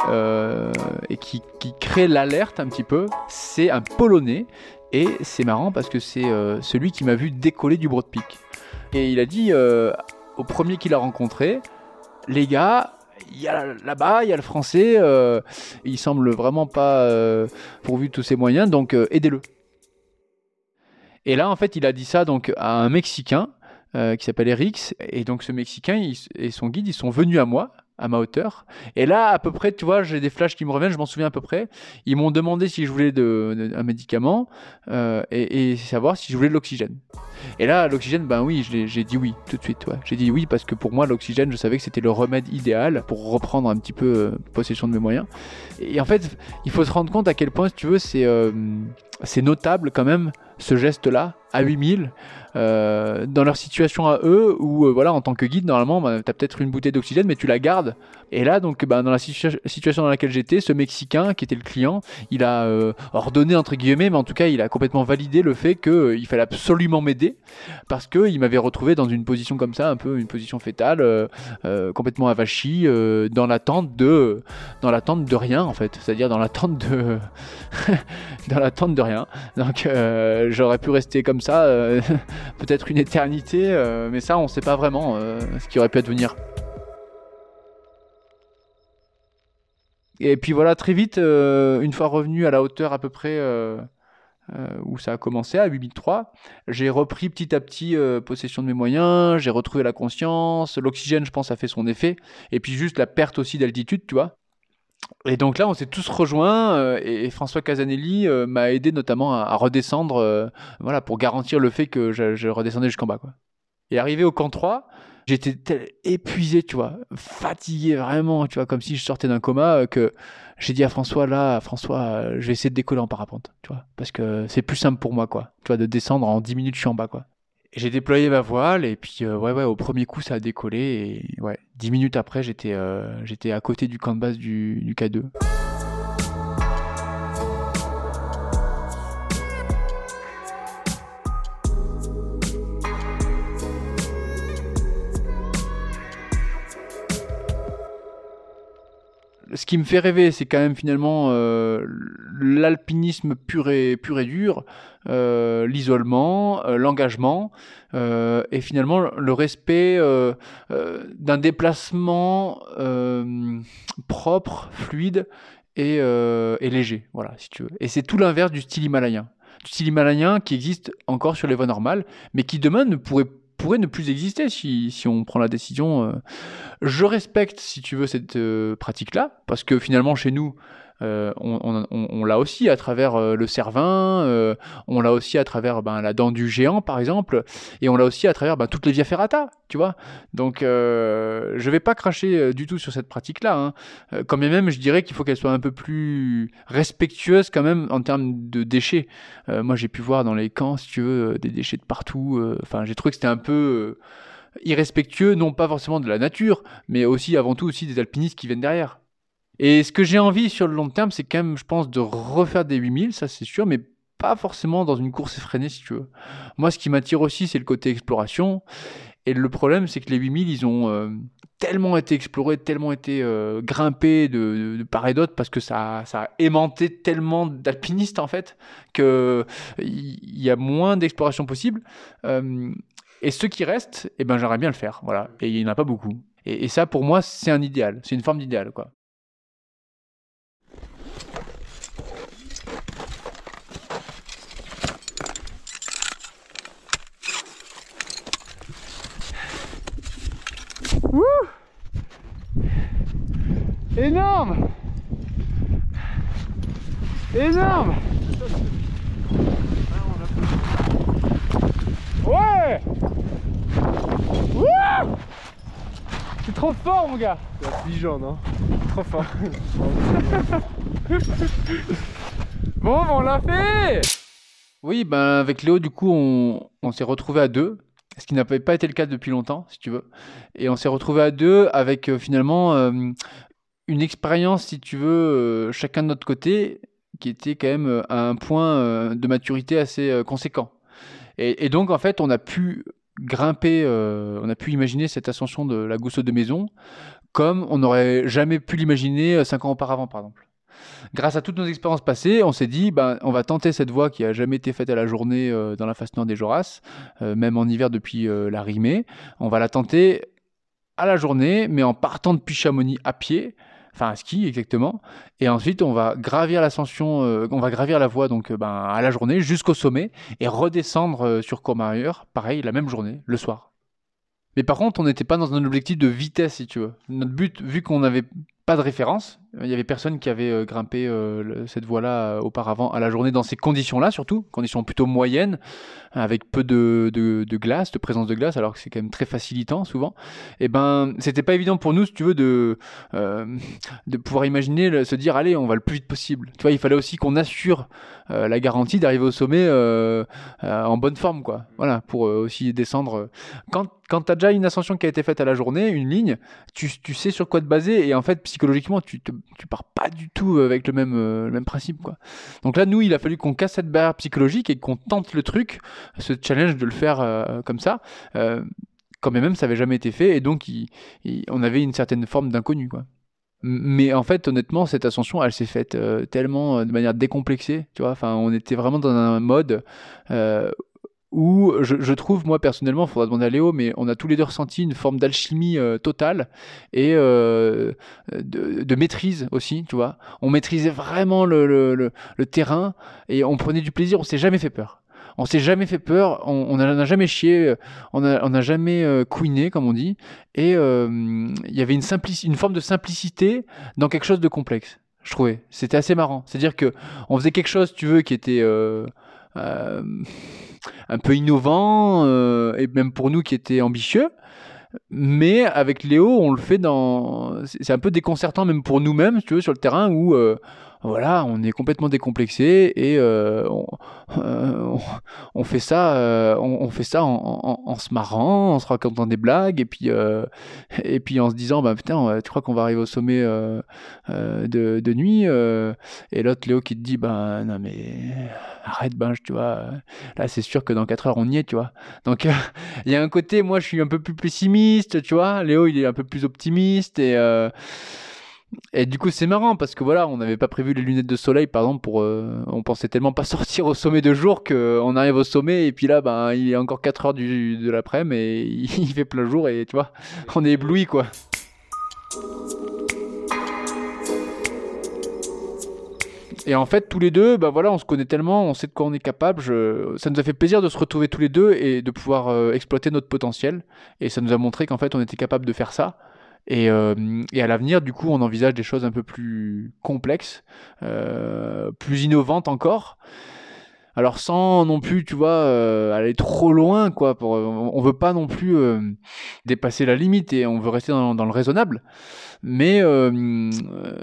et qui, crée l'alerte un petit peu, c'est un Polonais. Et c'est marrant parce que c'est celui qui m'a vu décoller du Broad Peak. Et il a dit au premier qu'il a rencontré, les gars, il y a là-bas, il y a le français, euh, il semble vraiment pas euh, pourvu de tous ses moyens, donc euh, aidez-le. Et là, en fait, il a dit ça donc à un Mexicain qui s'appelle Erix, et donc ce Mexicain et son guide, ils sont venus à moi, à ma hauteur. Et là, à peu près, tu vois, j'ai des flashs qui me reviennent, je m'en souviens à peu près. Ils m'ont demandé si je voulais de, un médicament et, et, savoir si je voulais de l'oxygène. Et là, l'oxygène, ben oui, j'ai dit oui tout de suite. J'ai dit oui parce que pour moi, l'oxygène, je savais que c'était le remède idéal pour reprendre un petit peu euh, possession de mes moyens. Et en fait, il faut se rendre compte à quel point, si tu veux, c'est euh, notable quand même ce geste-là à 8000 euh, dans leur situation à eux où euh, voilà en tant que guide normalement bah, tu peut-être une bouteille d'oxygène mais tu la gardes et là donc bah, dans la situa- situation dans laquelle j'étais ce mexicain qui était le client il a euh, ordonné entre guillemets mais en tout cas il a complètement validé le fait qu'il fallait absolument m'aider parce que il m'avait retrouvé dans une position comme ça un peu une position fétale euh, euh, complètement avachie euh, dans l'attente de dans l'attente de rien en fait. C'est-à-dire dans l'attente de dans l'attente de rien. Donc euh, j'aurais pu rester comme ça euh, peut-être une éternité euh, mais ça on sait pas vraiment euh, ce qui aurait pu advenir et puis voilà très vite euh, une fois revenu à la hauteur à peu près euh, euh, où ça a commencé à 8003 j'ai repris petit à petit possession de mes moyens j'ai retrouvé la conscience l'oxygène je pense a fait son effet et puis juste la perte aussi d'altitude tu vois et donc là, on s'est tous rejoints et, François Casanelli m'a aidé notamment à, redescendre, voilà, pour garantir le fait que je, je redescendais jusqu'en bas, quoi. Et arrivé au camp 3, j'étais épuisé, tu vois, fatigué vraiment, tu vois, comme si je sortais d'un coma, euh, que j'ai dit à François, là, François, euh, je vais essayer de décoller en parapente, tu vois, parce que c'est plus simple pour moi, quoi, tu vois, de descendre en 10 minutes, je suis en bas, quoi. J'ai déployé ma voile et puis euh, ouais ouais au premier coup ça a décollé et ouais dix minutes après j'étais j'étais à côté du camp de base du, du K2. Ce qui me fait rêver, c'est quand même finalement euh, l'alpinisme pur et, dur, euh, l'isolement, euh, l'engagement, et finalement le respect d'un déplacement propre, fluide et, léger, voilà, si tu veux. Et c'est tout l'inverse du style himalayen. Du style himalayen qui existe encore sur les voies normales, mais qui demain ne pourrait pourrait ne plus exister si, si on prend la décision. euh. Je respecte, si tu veux, cette euh, pratique-là, parce que finalement, chez nous, on, on- l'a aussi à travers euh, le cervin, euh, on l'a aussi à travers ben, la dent du géant, par exemple, et on l'a aussi à travers ben, toutes les via ferrata, tu vois. Donc, euh, je vais pas cracher euh, du tout sur cette pratique-là. Hein. Euh, quand même, je dirais qu'il faut qu'elle soit un peu plus respectueuse quand même en termes de déchets. Euh, moi, j'ai pu voir dans les camps, si tu veux, euh, des déchets de partout. euh, Enfin, j'ai trouvé que c'était un peu euh, irrespectueux, non pas forcément de la nature, mais aussi, avant tout, aussi des alpinistes qui viennent derrière. Et ce que j'ai envie sur le long terme, c'est quand même, je pense, de refaire des 8000, ça c'est sûr, mais pas forcément dans une course effrénée, si tu veux. Moi, ce qui m'attire aussi, c'est le côté exploration. Et le problème, c'est que les 8000, ils ont euh, tellement été explorés, tellement été euh, grimpés de, de, part et d'autre, parce que ça, ça a aimanté tellement d'alpinistes, en fait, qu'il y a moins d'exploration possible. Euh, et ceux qui restent, eh ben, j'aimerais bien le faire. Voilà. Et il n'y en a pas beaucoup. Et ça, pour moi, c'est un idéal. C'est une forme d'idéal, quoi. Wouh Énorme. Énorme. Ouais. Wouh C'est trop fort mon gars. C'est affligeant, non Trop fort. Bon, on l'a fait. Oui, ben avec Léo, du coup, on, on s'est retrouvé à deux, ce qui n'avait pas été le cas depuis longtemps, si tu veux. Et on s'est retrouvé à deux avec euh, finalement euh, une expérience, si tu veux, euh, chacun de notre côté, qui était quand même euh, à un point euh, de maturité assez conséquent. Et, donc, en fait, on a pu grimper, on a pu imaginer cette ascension de la Gousse de Maison comme on n'aurait jamais pu l'imaginer cinq ans auparavant, par exemple grâce à toutes nos expériences passées, on s'est dit, ben, on va tenter cette voie qui a jamais été faite à la journée dans la face nord des Joras, euh, même en hiver depuis la Rimée. On va la tenter à la journée, mais en partant depuis Chamonix à pied, enfin ski exactement. Et ensuite, on va gravir l'ascension, euh, on va gravir la voie donc euh, ben, à la journée jusqu'au sommet et redescendre euh, sur Courmayeur, pareil, la même journée, le soir. Mais par contre, on n'était pas dans un objectif de vitesse, si tu veux. Notre but, vu qu'on n'avait pas de référence, Il y avait personne qui avait euh, grimpé euh, cette voie-là euh, auparavant à la journée dans ces conditions-là, surtout conditions plutôt moyennes, avec peu de, de, glace, de présence de glace, alors que c'est quand même très facilitant souvent. Et ben, c'était pas évident pour nous, si tu veux, de de pouvoir imaginer se dire allez, on va le plus vite possible. Tu vois, il fallait aussi qu'on assure la garantie d'arriver au sommet en bonne forme, quoi. Voilà, pour aussi descendre. Quand quand t'as déjà une ascension qui a été faite à la journée, une ligne, tu, tu sais sur quoi te baser et en fait psychologiquement tu te, tu pars pas du tout avec le même euh, même principe quoi. Donc là nous il a fallu qu'on casse cette barrière psychologique et qu'on tente le truc, ce challenge de le faire euh, comme ça. Euh, quand même ça avait jamais été fait et donc on avait une certaine forme d'inconnu Mais en fait, honnêtement, cette ascension, elle s'est faite tellement de manière décomplexée, tu vois. Enfin, on était vraiment dans un mode où je, je trouve, moi personnellement, il faudra demander à Léo, mais on a tous les deux ressenti une forme d'alchimie euh, totale et euh, de, de maîtrise aussi, tu vois. On maîtrisait vraiment le, le, le- terrain et on prenait du plaisir, on s'est jamais fait peur. On s'est jamais fait peur, on n'a jamais chié, on a- on n'a jamais euh, couiné, comme on dit, et euh, il y avait une, une forme de simplicité dans quelque chose de complexe, je trouvais. C'était assez marrant. C'est-à-dire que on faisait quelque chose, tu veux, qui était euh, euh, un peu innovant, euh, et même pour nous qui était ambitieux. Mais avec Léo, on le fait dans. C'est un peu déconcertant, même pour nous-mêmes, tu veux, sur le terrain où. Voilà, on est complètement décomplexé et euh, on, euh, on- on fait ça, euh, on, fait ça en, en- se marrant, en se racontant des blagues et puis et puis en se disant bah putain, tu crois qu'on va arriver au sommet de, de nuit et l'autre Léo qui te dit bah non mais arrête ben tu vois là c'est sûr que dans 4 heures on y est tu vois. Donc il y a un côté moi je suis un peu plus pessimiste tu vois Léo il est un peu plus optimiste et et du coup, c'est marrant parce que voilà, on n'avait pas prévu les lunettes de soleil, par exemple, pour. euh, on pensait tellement pas sortir au sommet de jour qu'on arrive au sommet et puis là, ben, il est encore 4 heures du, de l'après-midi et il fait plein jour et tu vois, on est ébloui quoi. Et en fait, tous les deux, bah voilà, on se connaît tellement, on sait de quoi on est capable. Je... Ça nous a fait plaisir de se retrouver tous les deux et de pouvoir euh, exploiter notre potentiel. Et ça nous a montré qu'en fait, on était capable de faire ça. Et, euh, et à l'avenir, du coup, on envisage des choses un peu plus complexes, euh, plus innovantes encore. Alors sans non plus, tu vois, euh, aller trop loin, quoi. Pour, on veut pas non plus dépasser la limite et on veut rester dans, le raisonnable. Mais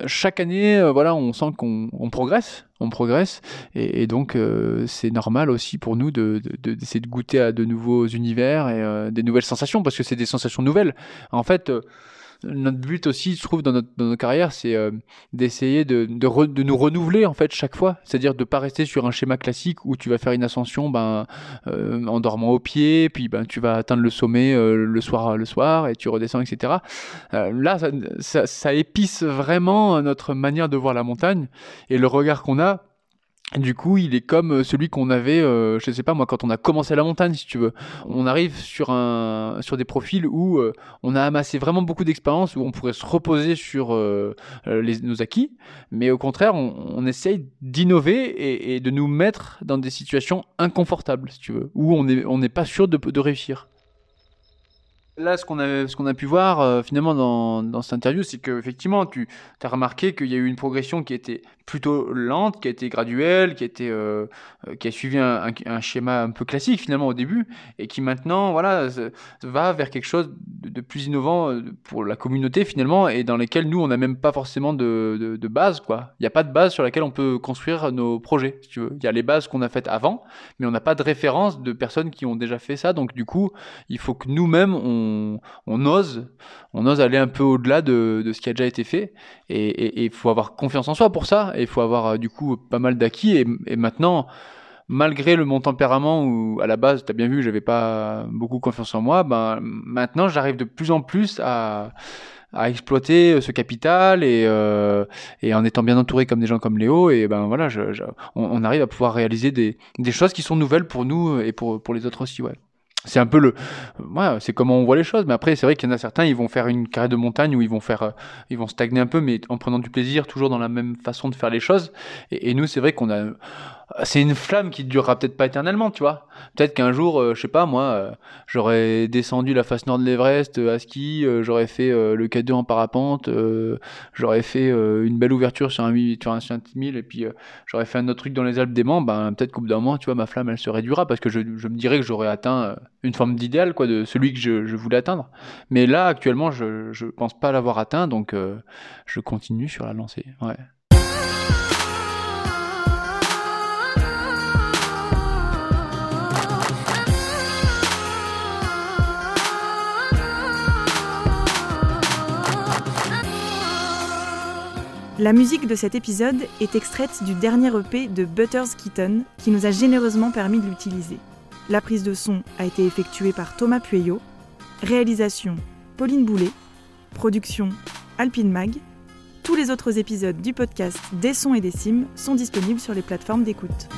chaque année, voilà, on sent qu'on on progresse, on progresse, et, donc c'est normal aussi pour nous de, de- de- d'essayer de goûter à de nouveaux univers et des nouvelles sensations, parce que c'est des sensations nouvelles. En fait. Notre but aussi, je trouve, dans notre, dans notre carrière, c'est euh, d'essayer de, de, de nous renouveler en fait chaque fois. C'est-à-dire de pas rester sur un schéma classique où tu vas faire une ascension ben, euh, en dormant au pied, puis ben, tu vas atteindre le sommet euh, le soir, le soir, et tu redescends, etc. Euh, là, ça, ça, ça épice vraiment notre manière de voir la montagne et le regard qu'on a. Du coup, il est comme euh, celui qu'on avait, euh, je sais pas moi, quand on a commencé la montagne, si tu veux. On arrive sur un, sur des profils où euh, on a amassé vraiment beaucoup d'expérience, où on pourrait se reposer sur euh, nos acquis, mais au contraire, on, essaye d'innover et, de nous mettre dans des situations inconfortables, si tu veux, où on n'est on n'est pas sûr de, réussir. Là, ce qu'on a, qu'on a pu voir finalement dans, dans cette interview, c'est qu'effectivement, tu as remarqué qu'il y a eu une progression qui était plutôt lente, qui a été graduelle, qui a, euh, euh, suivi un, schéma un peu classique finalement au début, et qui maintenant voilà, va vers quelque chose de, plus innovant euh, pour la communauté finalement, et dans lesquels nous, on n'a même pas forcément de, de, de base. Il n'y a pas de base sur laquelle on peut construire nos projets, si tu veux. Il y a les bases qu'on a faites avant, mais on n'a pas de référence de personnes qui ont déjà fait ça, donc du coup, il faut que nous-mêmes, on, ose, on ose aller un peu au-delà de, de ce qui a déjà été fait. Et il faut avoir confiance en soi pour ça. Il faut avoir euh, du coup pas mal d'acquis. Et, maintenant, malgré le mon tempérament où à la base, tu as bien vu, j'avais pas beaucoup confiance en moi, ben, maintenant j'arrive de plus en plus à exploiter ce capital et, euh, et en étant bien entouré comme des gens comme Léo et ben voilà on arrive à pouvoir réaliser des, des choses qui sont nouvelles pour nous et pour, pour les autres aussi ouais c'est un peu le ouais, c'est comment on voit les choses mais après c'est vrai qu'il y en a certains ils vont faire une carrière de montagne où ils vont faire euh, ils vont stagner un peu mais en prenant du plaisir toujours dans la même façon de faire les choses. Et, et nous c'est vrai qu'on a c'est une flamme qui durera peut-être pas éternellement, tu vois. Peut-être qu'un jour, euh, je sais pas moi, euh, j'aurais descendu la face nord de l'Everest euh, à ski, euh, j'aurais fait le K2 en parapente, j'aurais fait une belle ouverture sur un, sur un, sur un 1000 et puis j'aurais fait un autre truc dans les Alpes d'Aimant, ben peut-être qu'au bout d'un moment, tu vois, ma flamme elle se réduira parce que je, me dirais que j'aurais atteint une forme d'idéal quoi de celui que je, voulais atteindre. Mais là actuellement, je je pense pas l'avoir atteint donc je continue sur la lancée. Ouais. La musique de cet épisode est extraite du dernier EP de Butters Keaton, qui nous a généreusement permis de l'utiliser. La prise de son a été effectuée par Thomas Pueyo, réalisation Pauline Boulet, production Alpine Mag. Tous les autres épisodes du podcast Des sons et des cimes sont disponibles sur les plateformes d'écoute.